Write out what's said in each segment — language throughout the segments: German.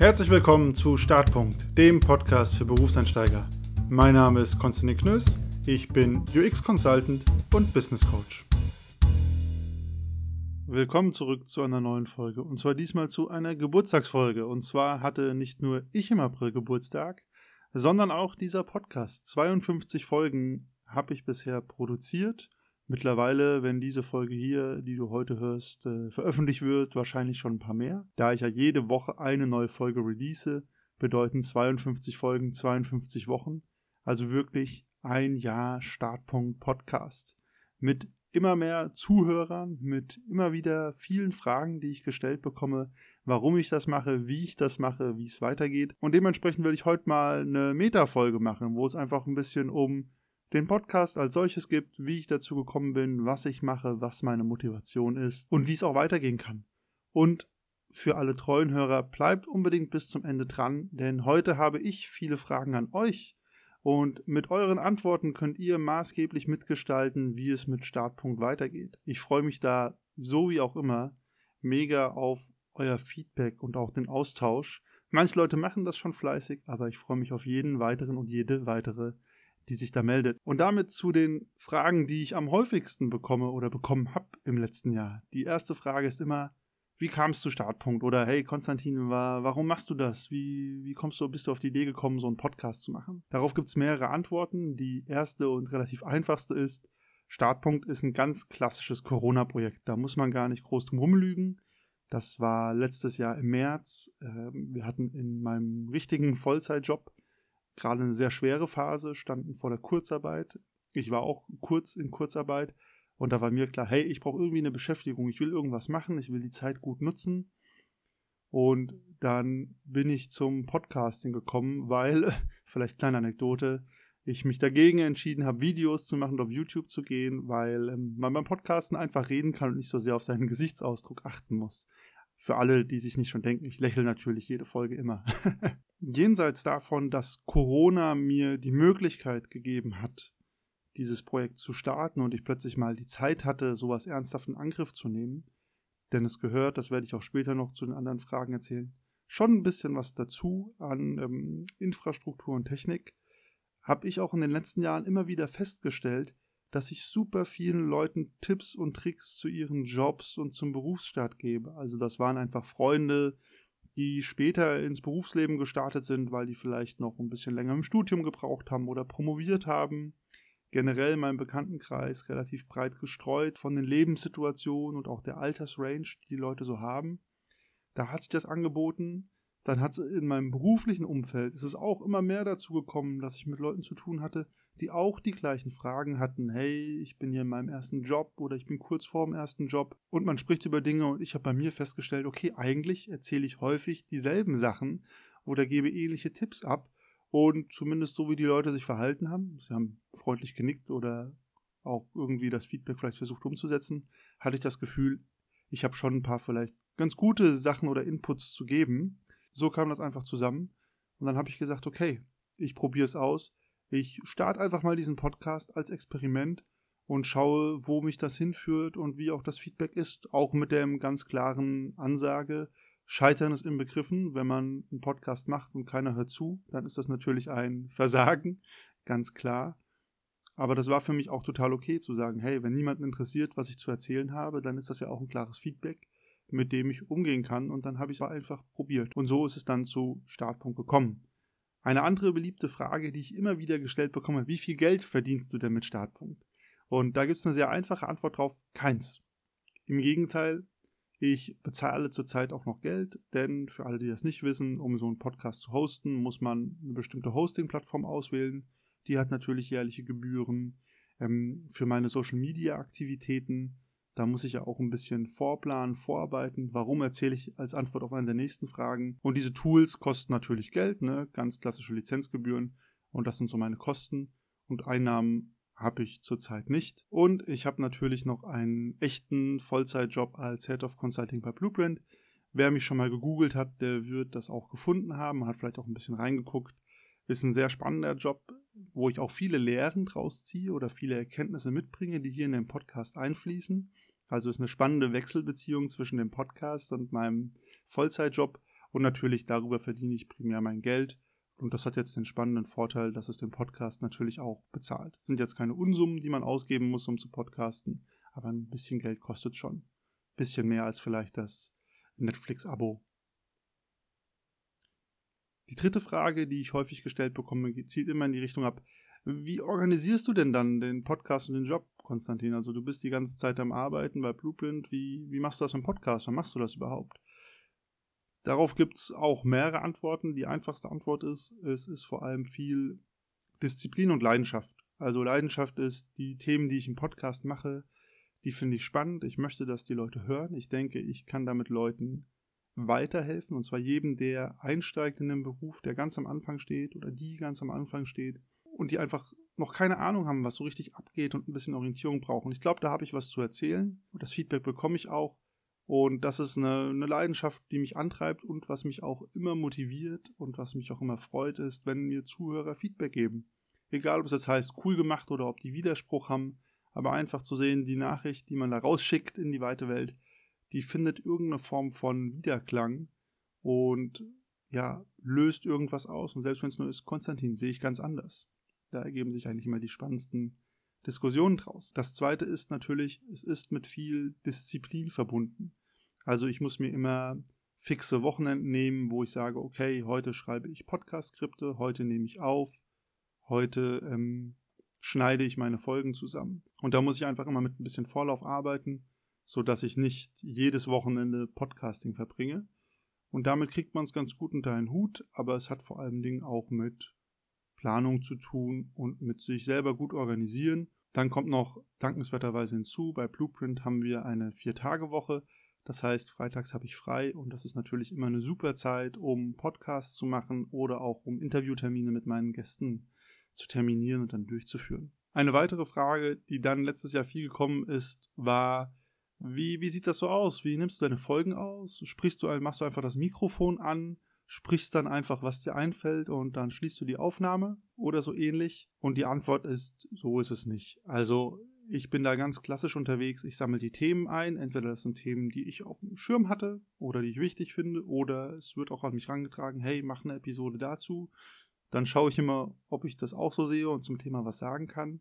Herzlich willkommen zu Startpunkt, dem Podcast für Berufseinsteiger. Mein Name ist Konstantin Knöss, ich bin UX Consultant und Business Coach. Willkommen zurück zu einer neuen Folge und zwar diesmal zu einer Geburtstagsfolge. Und zwar hatte nicht nur ich im April Geburtstag, sondern auch dieser Podcast. 52 Folgen habe ich bisher produziert Mittlerweile, wenn diese Folge hier, die du heute hörst, äh, veröffentlicht wird, wahrscheinlich schon ein paar mehr. Da ich ja jede Woche eine neue Folge release, bedeuten 52 Folgen 52 Wochen. Also wirklich ein Jahr Startpunkt Podcast. Mit immer mehr Zuhörern, mit immer wieder vielen Fragen, die ich gestellt bekomme, warum ich das mache, wie ich das mache, wie es weitergeht. Und dementsprechend will ich heute mal eine Meta-Folge machen, wo es einfach ein bisschen um den Podcast als solches gibt, wie ich dazu gekommen bin, was ich mache, was meine Motivation ist und wie es auch weitergehen kann. Und für alle treuen Hörer, bleibt unbedingt bis zum Ende dran, denn heute habe ich viele Fragen an euch und mit euren Antworten könnt ihr maßgeblich mitgestalten, wie es mit Startpunkt weitergeht. Ich freue mich da, so wie auch immer, mega auf euer Feedback und auch den Austausch. Manche Leute machen das schon fleißig, aber ich freue mich auf jeden weiteren und jede weitere die sich da meldet. Und damit zu den Fragen, die ich am häufigsten bekomme oder bekommen habe im letzten Jahr. Die erste Frage ist immer, wie kamst du Startpunkt? Oder hey, Konstantin, warum machst du das? Wie, wie kommst du, bist du auf die Idee gekommen, so einen Podcast zu machen? Darauf gibt es mehrere Antworten. Die erste und relativ einfachste ist, Startpunkt ist ein ganz klassisches Corona-Projekt. Da muss man gar nicht groß drum rumlügen. Das war letztes Jahr im März. Ähm, wir hatten in meinem richtigen Vollzeitjob gerade eine sehr schwere Phase, standen vor der Kurzarbeit. Ich war auch kurz in Kurzarbeit und da war mir klar, hey, ich brauche irgendwie eine Beschäftigung, ich will irgendwas machen, ich will die Zeit gut nutzen. Und dann bin ich zum Podcasting gekommen, weil, vielleicht kleine Anekdote, ich mich dagegen entschieden habe, Videos zu machen und auf YouTube zu gehen, weil ähm, man beim Podcasten einfach reden kann und nicht so sehr auf seinen Gesichtsausdruck achten muss. Für alle, die sich nicht schon denken, ich lächle natürlich jede Folge immer. Jenseits davon, dass Corona mir die Möglichkeit gegeben hat, dieses Projekt zu starten und ich plötzlich mal die Zeit hatte, sowas ernsthaft in Angriff zu nehmen, denn es gehört, das werde ich auch später noch zu den anderen Fragen erzählen, schon ein bisschen was dazu an ähm, Infrastruktur und Technik, habe ich auch in den letzten Jahren immer wieder festgestellt, dass ich super vielen Leuten Tipps und Tricks zu ihren Jobs und zum Berufsstart gebe. Also das waren einfach Freunde, die später ins Berufsleben gestartet sind, weil die vielleicht noch ein bisschen länger im Studium gebraucht haben oder promoviert haben. Generell mein Bekanntenkreis relativ breit gestreut von den Lebenssituationen und auch der Altersrange, die die Leute so haben. Da hat sich das angeboten. Dann hat es in meinem beruflichen Umfeld, ist es auch immer mehr dazu gekommen, dass ich mit Leuten zu tun hatte, die auch die gleichen Fragen hatten. Hey, ich bin hier in meinem ersten Job oder ich bin kurz vor dem ersten Job und man spricht über Dinge und ich habe bei mir festgestellt, okay, eigentlich erzähle ich häufig dieselben Sachen oder gebe ähnliche Tipps ab und zumindest so wie die Leute sich verhalten haben, sie haben freundlich genickt oder auch irgendwie das Feedback vielleicht versucht umzusetzen, hatte ich das Gefühl, ich habe schon ein paar vielleicht ganz gute Sachen oder Inputs zu geben. So kam das einfach zusammen und dann habe ich gesagt, okay, ich probiere es aus ich starte einfach mal diesen Podcast als Experiment und schaue, wo mich das hinführt und wie auch das Feedback ist, auch mit der ganz klaren Ansage, Scheitern ist inbegriffen. Wenn man einen Podcast macht und keiner hört zu, dann ist das natürlich ein Versagen, ganz klar. Aber das war für mich auch total okay zu sagen, hey, wenn niemanden interessiert, was ich zu erzählen habe, dann ist das ja auch ein klares Feedback, mit dem ich umgehen kann und dann habe ich es einfach probiert. Und so ist es dann zu Startpunkt gekommen. Eine andere beliebte Frage, die ich immer wieder gestellt bekomme, wie viel Geld verdienst du denn mit Startpunkt? Und da gibt es eine sehr einfache Antwort drauf, keins. Im Gegenteil, ich bezahle zurzeit auch noch Geld, denn für alle, die das nicht wissen, um so einen Podcast zu hosten, muss man eine bestimmte Hosting-Plattform auswählen. Die hat natürlich jährliche Gebühren. Ähm, für meine Social-Media-Aktivitäten da muss ich ja auch ein bisschen vorplanen, vorarbeiten. Warum erzähle ich als Antwort auf eine der nächsten Fragen? Und diese Tools kosten natürlich Geld, ne? ganz klassische Lizenzgebühren. Und das sind so meine Kosten. Und Einnahmen habe ich zurzeit nicht. Und ich habe natürlich noch einen echten Vollzeitjob als Head of Consulting bei Blueprint. Wer mich schon mal gegoogelt hat, der wird das auch gefunden haben, hat vielleicht auch ein bisschen reingeguckt. Ist ein sehr spannender Job, wo ich auch viele Lehren draus ziehe oder viele Erkenntnisse mitbringe, die hier in den Podcast einfließen. Also ist eine spannende Wechselbeziehung zwischen dem Podcast und meinem Vollzeitjob. Und natürlich darüber verdiene ich primär mein Geld. Und das hat jetzt den spannenden Vorteil, dass es den Podcast natürlich auch bezahlt. Das sind jetzt keine Unsummen, die man ausgeben muss, um zu podcasten, aber ein bisschen Geld kostet schon. Ein bisschen mehr als vielleicht das Netflix-Abo. Die dritte Frage, die ich häufig gestellt bekomme, zielt immer in die Richtung ab, wie organisierst du denn dann den Podcast und den Job, Konstantin? Also du bist die ganze Zeit am Arbeiten bei Blueprint. Wie, wie machst du das im Podcast? Wann machst du das überhaupt? Darauf gibt es auch mehrere Antworten. Die einfachste Antwort ist, es ist vor allem viel Disziplin und Leidenschaft. Also Leidenschaft ist die Themen, die ich im Podcast mache, die finde ich spannend. Ich möchte, dass die Leute hören. Ich denke, ich kann damit Leuten weiterhelfen. Und zwar jedem, der einsteigt in den Beruf, der ganz am Anfang steht oder die ganz am Anfang steht und die einfach noch keine Ahnung haben, was so richtig abgeht und ein bisschen Orientierung brauchen. Ich glaube, da habe ich was zu erzählen. Das Feedback bekomme ich auch. Und das ist eine, eine, Leidenschaft, die mich antreibt und was mich auch immer motiviert und was mich auch immer freut, ist, wenn mir Zuhörer Feedback geben. Egal, ob es jetzt heißt, cool gemacht oder ob die Widerspruch haben, aber einfach zu sehen, die Nachricht, die man da rausschickt in die weite Welt, die findet irgendeine Form von Wiederklang und ja, löst irgendwas aus. Und selbst wenn es nur ist, Konstantin, sehe ich ganz anders. Da ergeben sich eigentlich immer die spannendsten Diskussionen draus. Das zweite ist natürlich, es ist mit viel Disziplin verbunden. Also ich muss mir immer fixe Wochenenden nehmen, wo ich sage, okay, heute schreibe ich Podcast-Skripte, heute nehme ich auf, heute ähm, schneide ich meine Folgen zusammen. Und da muss ich einfach immer mit ein bisschen Vorlauf arbeiten, so dass ich nicht jedes Wochenende Podcasting verbringe. Und damit kriegt man es ganz gut unter einen Hut, aber es hat vor allen Dingen auch mit Planung zu tun und mit sich selber gut organisieren. Dann kommt noch dankenswerterweise hinzu, bei Blueprint haben wir eine Vier-Tage-Woche. Das heißt, freitags habe ich frei und das ist natürlich immer eine super Zeit, um Podcasts zu machen oder auch um Interviewtermine mit meinen Gästen zu terminieren und dann durchzuführen. Eine weitere Frage, die dann letztes Jahr viel gekommen ist, war, wie, wie sieht das so aus? Wie nimmst du deine Folgen aus? Sprichst du, machst du einfach das Mikrofon an? Sprichst dann einfach, was dir einfällt und dann schließt du die Aufnahme oder so ähnlich? Und die Antwort ist, so ist es nicht. Also ich bin da ganz klassisch unterwegs. Ich sammle die Themen ein. Entweder das sind Themen, die ich auf dem Schirm hatte oder die ich wichtig finde, oder es wird auch an mich herangetragen, hey, mach eine Episode dazu. Dann schaue ich immer, ob ich das auch so sehe und zum Thema was sagen kann.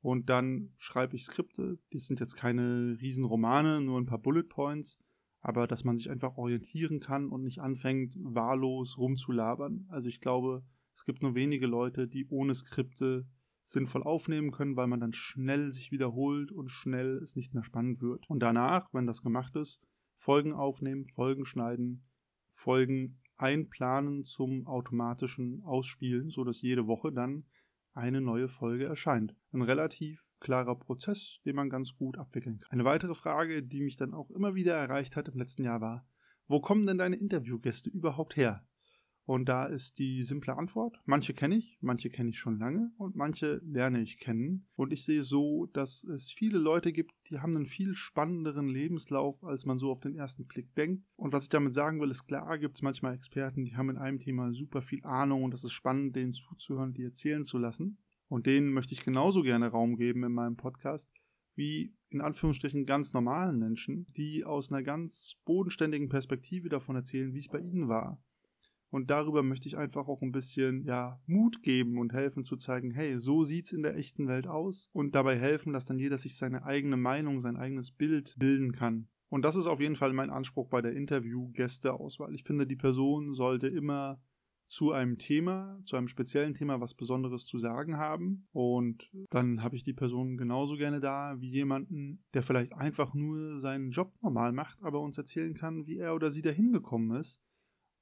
Und dann schreibe ich Skripte. Die sind jetzt keine Riesenromane, nur ein paar Bullet Points. Aber dass man sich einfach orientieren kann und nicht anfängt, wahllos rumzulabern. Also ich glaube, es gibt nur wenige Leute, die ohne Skripte sinnvoll aufnehmen können, weil man dann schnell sich wiederholt und schnell es nicht mehr spannend wird. Und danach, wenn das gemacht ist, Folgen aufnehmen, Folgen schneiden, Folgen einplanen zum automatischen Ausspielen, so dass jede Woche dann eine neue Folge erscheint. Ein relativ klarer Prozess, den man ganz gut abwickeln kann. Eine weitere Frage, die mich dann auch immer wieder erreicht hat im letzten Jahr war, wo kommen denn deine Interviewgäste überhaupt her? Und da ist die simple Antwort. Manche kenne ich, manche kenne ich schon lange und manche lerne ich kennen. Und ich sehe so, dass es viele Leute gibt, die haben einen viel spannenderen Lebenslauf, als man so auf den ersten Blick denkt. Und was ich damit sagen will, ist klar, gibt es manchmal Experten, die haben in einem Thema super viel Ahnung und das ist spannend, denen zuzuhören, die erzählen zu lassen. Und denen möchte ich genauso gerne Raum geben in meinem Podcast, wie in Anführungsstrichen ganz normalen Menschen, die aus einer ganz bodenständigen Perspektive davon erzählen, wie es bei ihnen war und darüber möchte ich einfach auch ein bisschen, ja, Mut geben und helfen zu zeigen, hey, so sieht's in der echten Welt aus und dabei helfen, dass dann jeder sich seine eigene Meinung, sein eigenes Bild bilden kann. Und das ist auf jeden Fall mein Anspruch bei der Interview-Gäste-Auswahl. Ich finde, die Person sollte immer zu einem Thema, zu einem speziellen Thema was Besonderes zu sagen haben. Und dann habe ich die Person genauso gerne da wie jemanden, der vielleicht einfach nur seinen Job normal macht, aber uns erzählen kann, wie er oder sie dahin gekommen ist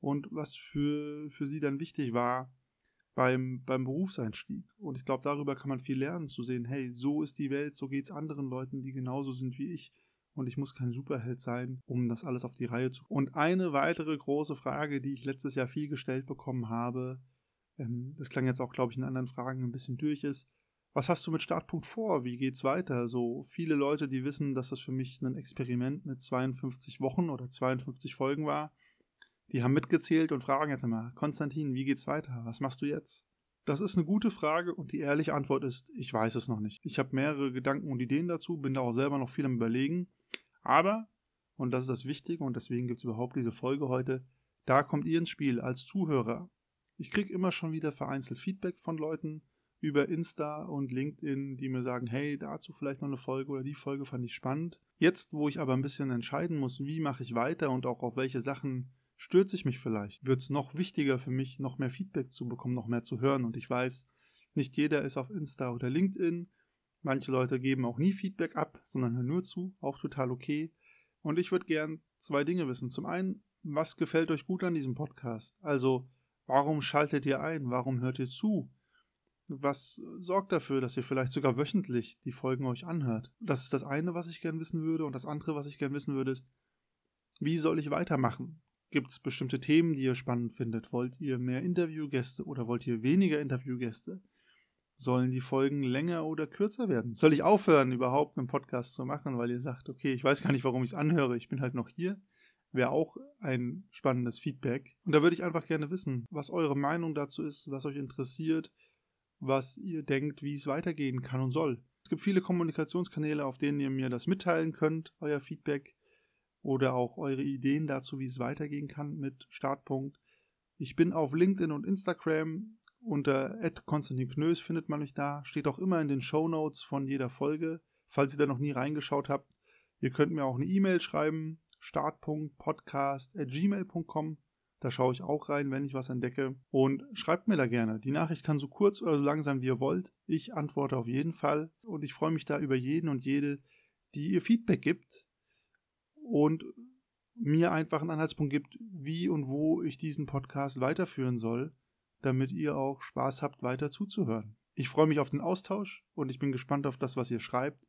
und was für, für sie dann wichtig war beim, beim Berufseinstieg. Und ich glaube, darüber kann man viel lernen, zu sehen, hey, so ist die Welt, so geht es anderen Leuten, die genauso sind wie ich. Und ich muss kein Superheld sein, um das alles auf die Reihe zu. Und eine weitere große Frage, die ich letztes Jahr viel gestellt bekommen habe, ähm, das klang jetzt auch, glaube ich, in anderen Fragen ein bisschen durch ist, was hast du mit Startpunkt vor? Wie geht's weiter? So viele Leute, die wissen, dass das für mich ein Experiment mit 52 Wochen oder 52 Folgen war, die haben mitgezählt und fragen jetzt immer, Konstantin, wie geht's weiter? Was machst du jetzt? Das ist eine gute Frage und die ehrliche Antwort ist, ich weiß es noch nicht. Ich habe mehrere Gedanken und Ideen dazu, bin da auch selber noch viel am Überlegen. Aber, und das ist das Wichtige und deswegen gibt es überhaupt diese Folge heute, Da kommt ihr ins Spiel als Zuhörer. Ich kriege immer schon wieder vereinzelt Feedback von Leuten über Insta und LinkedIn, die mir sagen, hey, dazu vielleicht noch eine Folge oder die Folge fand ich spannend. Jetzt, wo ich aber ein bisschen entscheiden muss, wie mache ich weiter und auch auf welche Sachen stürze ich mich vielleicht, wird es noch wichtiger für mich, noch mehr Feedback zu bekommen, noch mehr zu hören. Und ich weiß, nicht jeder ist auf Insta oder LinkedIn. Manche Leute geben auch nie Feedback ab, sondern hören nur zu, auch total okay. Und ich würde gern zwei Dinge wissen. Zum einen, was gefällt euch gut an diesem Podcast? Also, warum schaltet ihr ein? Warum hört ihr zu? Was sorgt dafür, dass ihr vielleicht sogar wöchentlich die Folgen euch anhört? Das ist das eine, was ich gern wissen würde. Und das andere, was ich gern wissen würde, ist, wie soll ich weitermachen? Gibt es bestimmte Themen, die ihr spannend findet? Wollt ihr mehr Interviewgäste oder wollt ihr weniger Interviewgäste? Sollen die Folgen länger oder kürzer werden? Soll ich aufhören, überhaupt einen Podcast zu machen, weil ihr sagt, okay, ich weiß gar nicht, warum ich es anhöre, ich bin halt noch hier? Wäre auch ein spannendes Feedback. Und da würde ich einfach gerne wissen, was eure Meinung dazu ist, was euch interessiert, was ihr denkt, wie es weitergehen kann und soll. Es gibt viele Kommunikationskanäle, auf denen ihr mir das mitteilen könnt, euer Feedback oder auch eure Ideen dazu, wie es weitergehen kann mit Startpunkt. Ich bin auf LinkedIn und Instagram unter Konstantin Knös findet man mich da. Steht auch immer in den Show Notes von jeder Folge, falls ihr da noch nie reingeschaut habt. Ihr könnt mir auch eine E-Mail schreiben, startpunktpodcast.gmail.com. Da schaue ich auch rein, wenn ich was entdecke. Und schreibt mir da gerne. Die Nachricht kann so kurz oder so lang sein, wie ihr wollt. Ich antworte auf jeden Fall. Und ich freue mich da über jeden und jede, die ihr Feedback gibt und mir einfach einen Anhaltspunkt gibt, wie und wo ich diesen Podcast weiterführen soll damit ihr auch Spaß habt, weiter zuzuhören. Ich freue mich auf den Austausch und ich bin gespannt auf das, was ihr schreibt.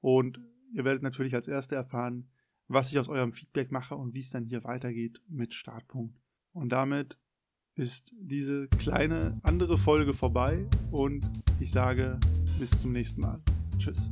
Und ihr werdet natürlich als Erste erfahren, was ich aus eurem Feedback mache und wie es dann hier weitergeht mit Startpunkt. Und damit ist diese kleine andere Folge vorbei und ich sage bis zum nächsten Mal. Tschüss.